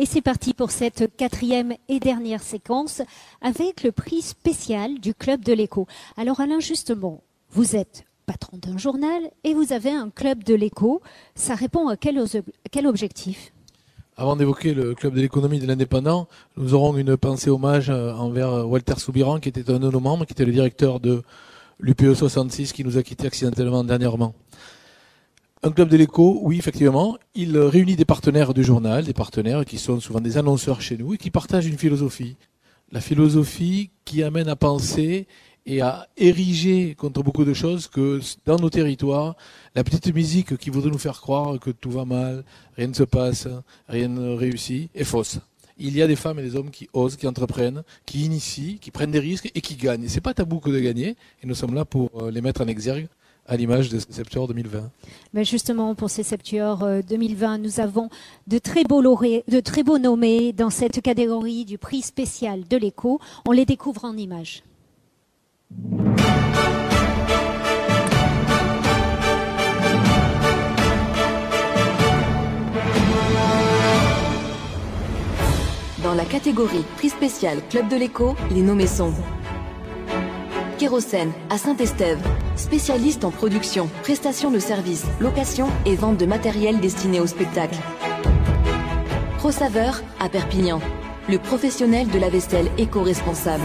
Et c'est parti pour cette quatrième et dernière séquence avec le prix spécial du Club de l'écho. Alors Alain, justement, vous êtes patron d'un journal et vous avez un Club de l'écho. Ça répond à quel, objectif? Avant d'évoquer le club de l'économie de l'indépendant, nous aurons une pensée hommage euh, envers Walter Soubiran, qui était un de nos membres, qui était le directeur de l'UPE 66, qui nous a quittés accidentellement dernièrement. Un club de l'écho, oui, effectivement, il réunit des partenaires du journal, des partenaires qui sont souvent des annonceurs chez nous et qui partagent une philosophie. La philosophie qui amène à penser et à ériger contre beaucoup de choses que dans nos territoires, la petite musique qui voudrait nous faire croire que tout va mal, rien ne se passe, rien ne réussit, est fausse. Il y a des femmes et des hommes qui osent, qui entreprennent, qui initient, qui prennent des risques et qui gagnent. C'est pas tabou que de gagner, et nous sommes là pour euh, les mettre en exergue à l'image de Septuor 2020. Mais justement, pour ces Septuor 2020, nous avons de très beaux de très beaux nommés dans cette catégorie du prix spécial de l'écho. On les découvre en images. Dans la catégorie prix spécial Club de l'écho, les nommés sont Kérosène à Saint-Estève, spécialiste en production, prestation de services, location et vente de matériel destiné au spectacle. Pro Saveur à Perpignan, le professionnel de la vaisselle éco-responsable.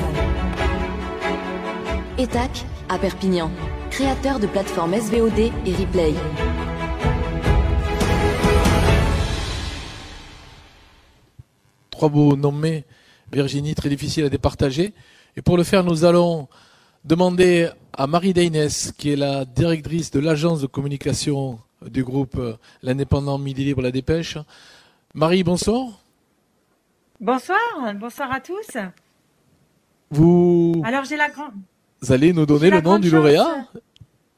ETAC à Perpignan, créateur de plateformes SVOD et Replay. Trois beaux nommés, Virginie, très difficile à départager. Et pour le faire, nous allons demander à Marie Daynès, qui est la directrice de l'agence de communication du groupe L'Indépendant Midi Libre La Dépêche. Marie, bonsoir. Bonsoir, bonsoir à tous. Vous. Alors j'ai la grande. Vous allez nous donner le nom du lauréat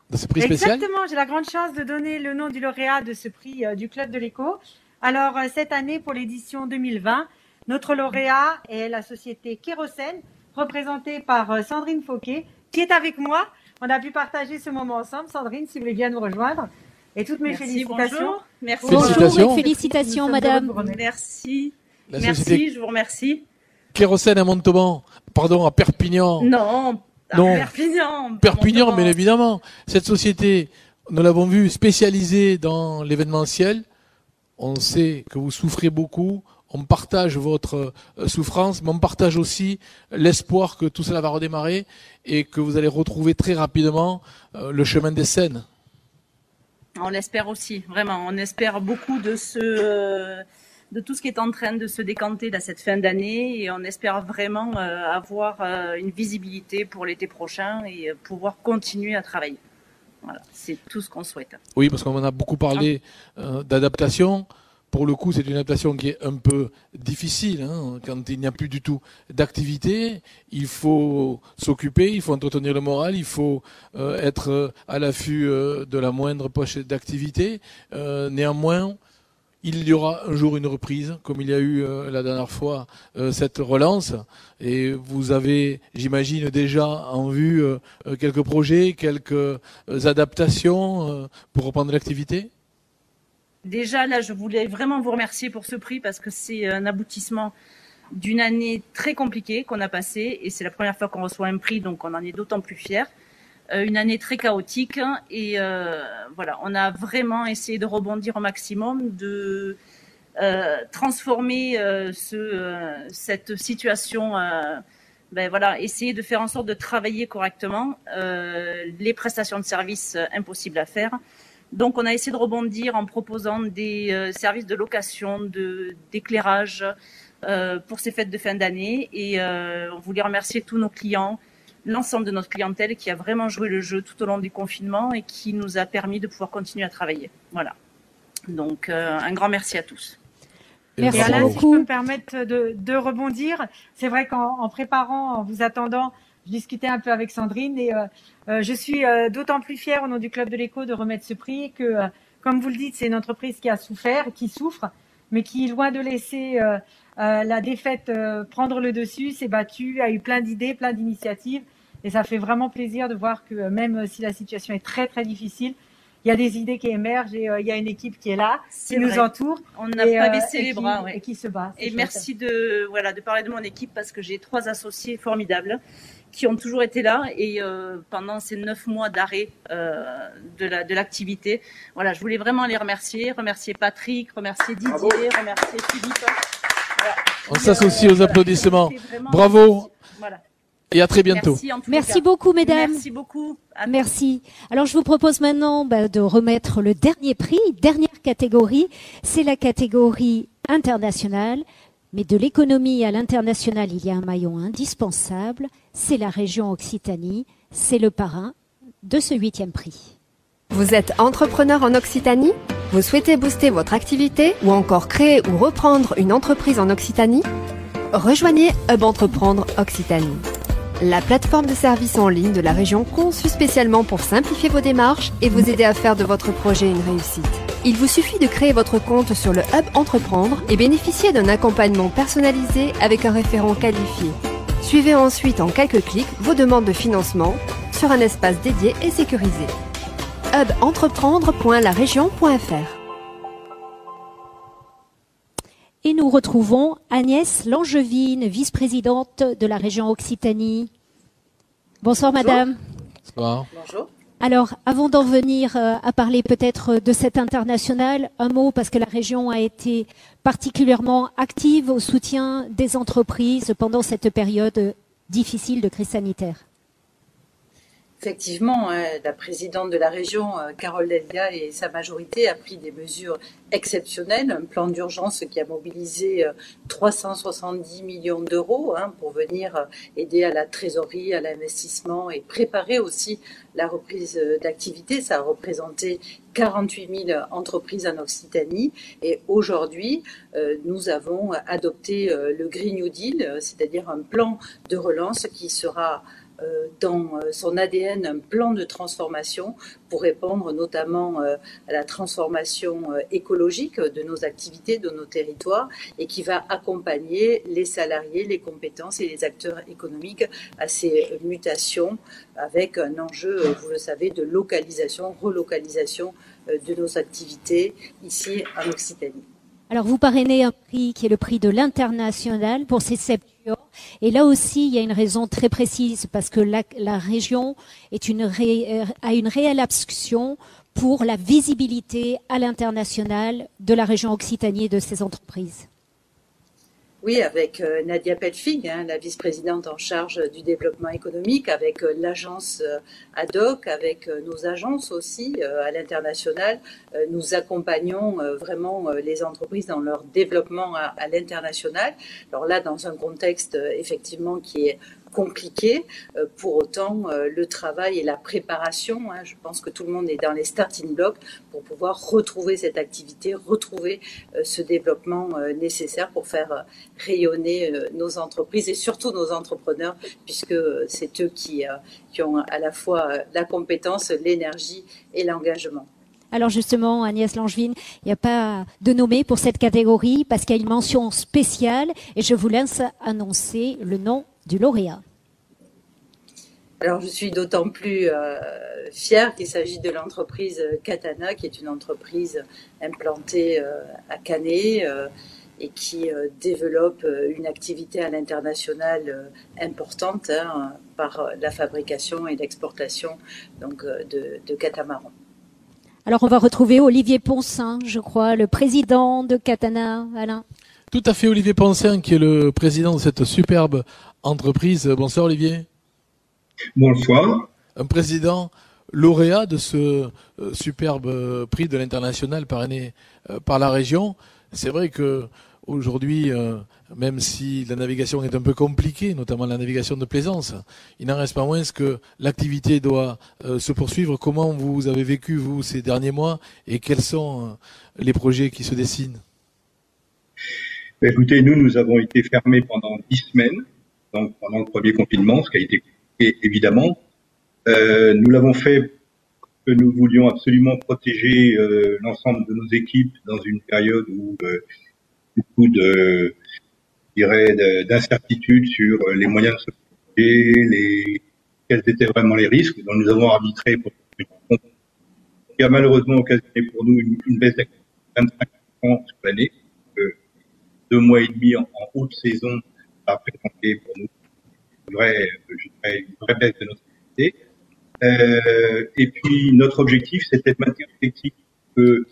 de ce prix spécial? Exactement, j'ai la grande chance de donner le nom du lauréat de ce prix euh, du Club de l'écho. Alors, euh, cette année, pour l'édition 2020, notre lauréat est la société Kérosène, représentée par euh, Sandrine Fauquet, qui est avec moi. On a pu partager ce moment ensemble. Sandrine, si vous voulez bien nous rejoindre. Et toutes mes félicitations. Bonjour. Merci. Félicitations, félicitations madame. Merci. Merci, je vous remercie. Kérosène à Montauban, pardon, à Perpignan. Non, non. Perpignan. Perpignan, bien évidemment. Cette société, nous l'avons vu, spécialisée dans l'événementiel. On sait que vous souffrez beaucoup. On partage votre euh, souffrance, mais on partage aussi l'espoir que tout cela va redémarrer et que vous allez retrouver très rapidement euh, le chemin des scènes. On l'espère aussi, vraiment. On espère beaucoup de ce, euh, de tout ce qui est en train de se décanter à cette fin d'année et on espère vraiment avoir une visibilité pour l'été prochain et pouvoir continuer à travailler. Voilà, c'est tout ce qu'on souhaite. Oui, parce qu'on en a beaucoup parlé d'adaptation. Pour le coup, c'est une adaptation qui est un peu difficile. Hein. Quand il n'y a plus du tout d'activité, il faut s'occuper, il faut entretenir le moral, il faut être à l'affût de la moindre poche d'activité. néanmoins, il y aura un jour une reprise, comme il y a eu euh, la dernière fois euh, cette relance. Et vous avez, j'imagine, déjà en vue euh, quelques projets, quelques adaptations pour reprendre l'activité? Déjà, là, je voulais vraiment vous remercier pour ce prix parce que c'est un aboutissement d'une année très compliquée qu'on a passée et c'est la première fois qu'on reçoit un prix, donc on en est d'autant plus fiers. Euh, une année très chaotique et euh, voilà, on a vraiment essayé de rebondir au maximum, de euh, transformer ce, cette situation. Ben voilà, essayer de faire en sorte de travailler correctement les prestations de services impossibles à faire. Donc, on a essayé de rebondir en proposant des services de location, de d'éclairage pour ces fêtes de fin d'année. Et on voulait remercier tous nos clients, l'ensemble de notre clientèle qui a vraiment joué le jeu tout au long du confinement et qui nous a permis de pouvoir continuer à travailler. Voilà. Donc, euh, un grand merci à tous. Merci Alain, si je peux me permettre de, rebondir, c'est vrai qu'en préparant, en vous attendant, je discutais un peu avec Sandrine et euh, euh, je suis d'autant plus fière au nom du Club de l'écho de remettre ce prix que, comme vous le dites, c'est une entreprise qui a souffert, qui souffre, mais qui, loin de laisser la défaite prendre le dessus, s'est battue, a eu plein d'idées, plein d'initiatives et ça fait vraiment plaisir de voir que même si la situation est très très difficile, il y a des idées qui émergent et il y a une équipe qui est là, qui nous entoure. On n'a pas baissé les bras, et qui se bat. Et merci de voilà de parler de mon équipe parce que j'ai trois associés formidables qui ont toujours été là et euh, pendant ces neuf mois d'arrêt euh, de l'activité. voilà, je voulais vraiment les remercier, remercier Patrick, remercier Didier, remercier Philippe. On s'associe aux applaudissements. Bravo. Et à très bientôt. Merci, beaucoup, mesdames. Merci beaucoup. Merci. Alors, je vous propose maintenant bah, de remettre le dernier prix, dernière catégorie. C'est la catégorie internationale. Mais de l'économie à l'international, il y a un maillon indispensable, c'est la région Occitanie, c'est le parrain de ce huitième prix. Vous êtes entrepreneur en Occitanie? Vous souhaitez booster votre activité ou encore créer ou reprendre une entreprise en Occitanie? Rejoignez Hub Entreprendre Occitanie la plateforme de services en ligne de la région conçue spécialement pour simplifier vos démarches et vous aider à faire de votre projet une réussite. Il vous suffit de créer votre compte sur le Hub Entreprendre et bénéficier d'un accompagnement personnalisé avec un référent qualifié. Suivez ensuite en quelques clics vos demandes de financement sur un espace dédié et sécurisé. hubentreprendre.larégion.fr et nous retrouvons Agnès Langevine, vice-présidente de la région Occitanie. Bonsoir madame. Bonsoir. Bonjour. Alors, avant d'en venir euh, à parler peut-être de cet international, un mot parce que la région a été particulièrement active au soutien des entreprises pendant cette période difficile de crise sanitaire. Effectivement, hein, la présidente de la région, euh, Carole Delga, et sa majorité a pris des mesures exceptionnelles, un plan d'urgence qui a mobilisé 370 euh, millions d'euros hein, pour venir euh, aider à la trésorerie, à l'investissement et préparer aussi la reprise d'activité. Ça a représenté 48 000 entreprises en Occitanie. Et aujourd'hui, nous avons adopté le Green New Deal, c'est-à-dire un plan de relance qui sera euh, dans euh, son ADN un plan de transformation pour répondre notamment euh, à la transformation écologique de nos activités, de nos territoires, et qui va accompagner les salariés, les compétences et les acteurs économiques à ces mutations avec un enjeu, vous le savez, de localisation, relocalisation de nos activités ici en Occitanie. Alors vous parrainez un prix qui est le prix de l'international pour ces sept et là aussi, il y a une raison très précise parce que la, région une a une réelle abstraction pour la visibilité à l'international de la région Occitanie et de ses entreprises. Oui, avec euh, Nadia Pelfig, hein, la vice-présidente en charge du développement économique, avec euh, l'agence euh, ad hoc, avec nos agences aussi à l'international. nous accompagnons vraiment les entreprises dans leur développement à, à l'international. Alors là, dans un contexte effectivement qui est compliqué. Euh, pour autant, euh, le travail et la préparation, hein, je pense que tout le monde est dans les starting blocks pour pouvoir retrouver cette activité, retrouver euh, ce développement nécessaire pour faire rayonner nos entreprises et surtout nos entrepreneurs, puisque c'est eux qui, qui ont à la fois la compétence, l'énergie et l'engagement. Alors justement, Agnès Langevin, il n'y a pas de nommé pour cette catégorie parce qu'il y a une mention spéciale et je vous laisse annoncer le nom du lauréat. Alors je suis d'autant plus euh, fière qu'il s'agit de l'entreprise Katana, qui est une entreprise implantée euh, à Canet euh, et qui développe une activité à l'international importante hein, par la fabrication et l'exportation donc de, de catamarans. Alors on va retrouver Olivier Poncin, je crois, le président de Katana, Alain. Tout à fait, Olivier Poncin, qui est le président de cette superbe entreprise. Bonsoir Olivier. Bonsoir. Un président lauréat de ce euh, superbe euh, prix de l'international parrainé euh, par la région. C'est vrai que aujourd'hui, même si la navigation est un peu compliquée, notamment la navigation de plaisance, il n'en reste pas moins que l'activité doit se poursuivre. Comment vous avez vécu, vous, ces derniers mois et quels sont les projets qui se dessinent? Écoutez, nous, nous avons été fermés pendant dix semaines, donc pendant le premier confinement, ce qui a été et évidemment. Euh, nous l'avons fait que nous voulions absolument protéger euh, l'ensemble de nos équipes dans une période où euh, beaucoup de, dirais, d'incertitudes sur les moyens de se protéger, les quels étaient vraiment les risques. Donc nous avons arbitré pour qui a malheureusement occasionné pour nous une, baisse d'activité de 25% sur l'année. Deux mois et demi en, haute saison a présenté pour nous une vraie, une vraie baisse de notre activité. Euh, et puis notre objectif, c'était de maintenir l'effectif que,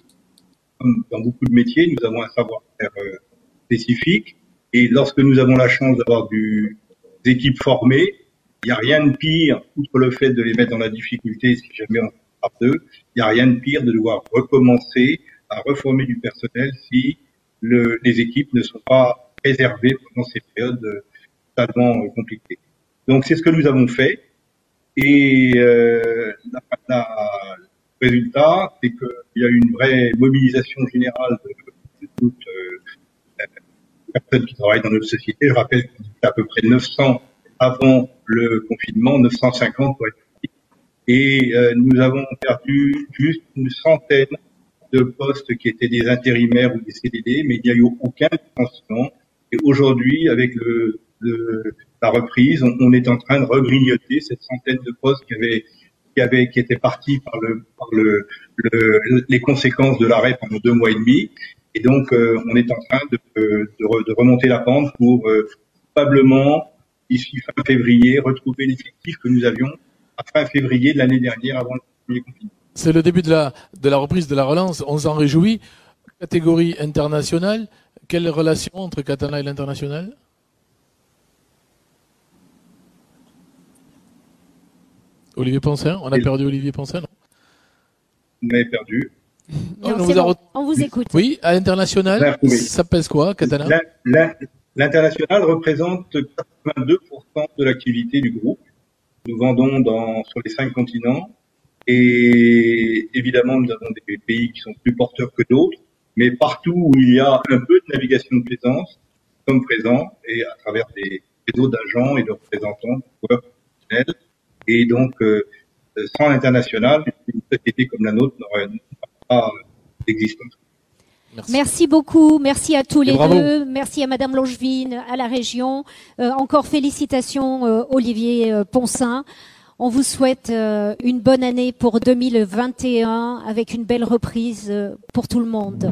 comme dans beaucoup de métiers, nous avons un savoir-faire euh, spécifique. Et lorsque nous avons la chance d'avoir des équipes formées, il n'y a rien de pire, outre le fait de les mettre dans la difficulté si jamais on part d'eux, il n'y a rien de pire de devoir recommencer à reformer du personnel si le, les équipes ne sont pas préservées pendant ces périodes euh, totalement compliquées. Donc c'est ce que nous avons fait. Et euh, la, le résultat, c'est qu'il y a une vraie mobilisation générale de, toutes euh, les personnes qui travaillent dans notre société. Je rappelle qu'on était à peu près 900 avant le confinement, 950 pour être et euh, nous avons perdu juste une centaine de postes qui étaient des intérimaires ou des CDD, mais il n'y a eu aucun licenciement. Et aujourd'hui, avec la reprise, on, est en train de regrignoter cette centaine de postes qui avaient qui qui étaient partis par le par le, le les conséquences de l'arrêt pendant deux mois et demi. Et donc, euh, on est en train de, de, de remonter la pente pour euh, probablement d'ici fin février retrouver l'effectif que nous avions à fin février de l'année dernière avant le premier confinement. C'est le début de la de la reprise de la relance. On s'en réjouit. Catégorie internationale. Quelle relation entre Catana et l'international? Olivier Ponsin, on a perdu Olivier Ponsin, non? On a perdu. on, vous écoute. Oui, à l'international, ça pèse quoi, Katana? L'international représente 82% de l'activité du groupe. Nous vendons dans, sur les cinq continents et évidemment, nous avons des pays qui sont plus porteurs que d'autres, mais partout où il y a un peu de navigation de plaisance, nous sommes présents et à travers des réseaux d'agents et de représentants, professionnels, et donc, euh, sans l'international, une société comme la nôtre n'aurait pas d'existence. Merci. Merci. beaucoup, merci à tous les deux, merci à Madame Longevine, à la région. Euh, encore félicitations euh, Olivier euh, Ponsin. On vous souhaite euh, une bonne année pour 2021 avec une belle reprise pour tout le monde.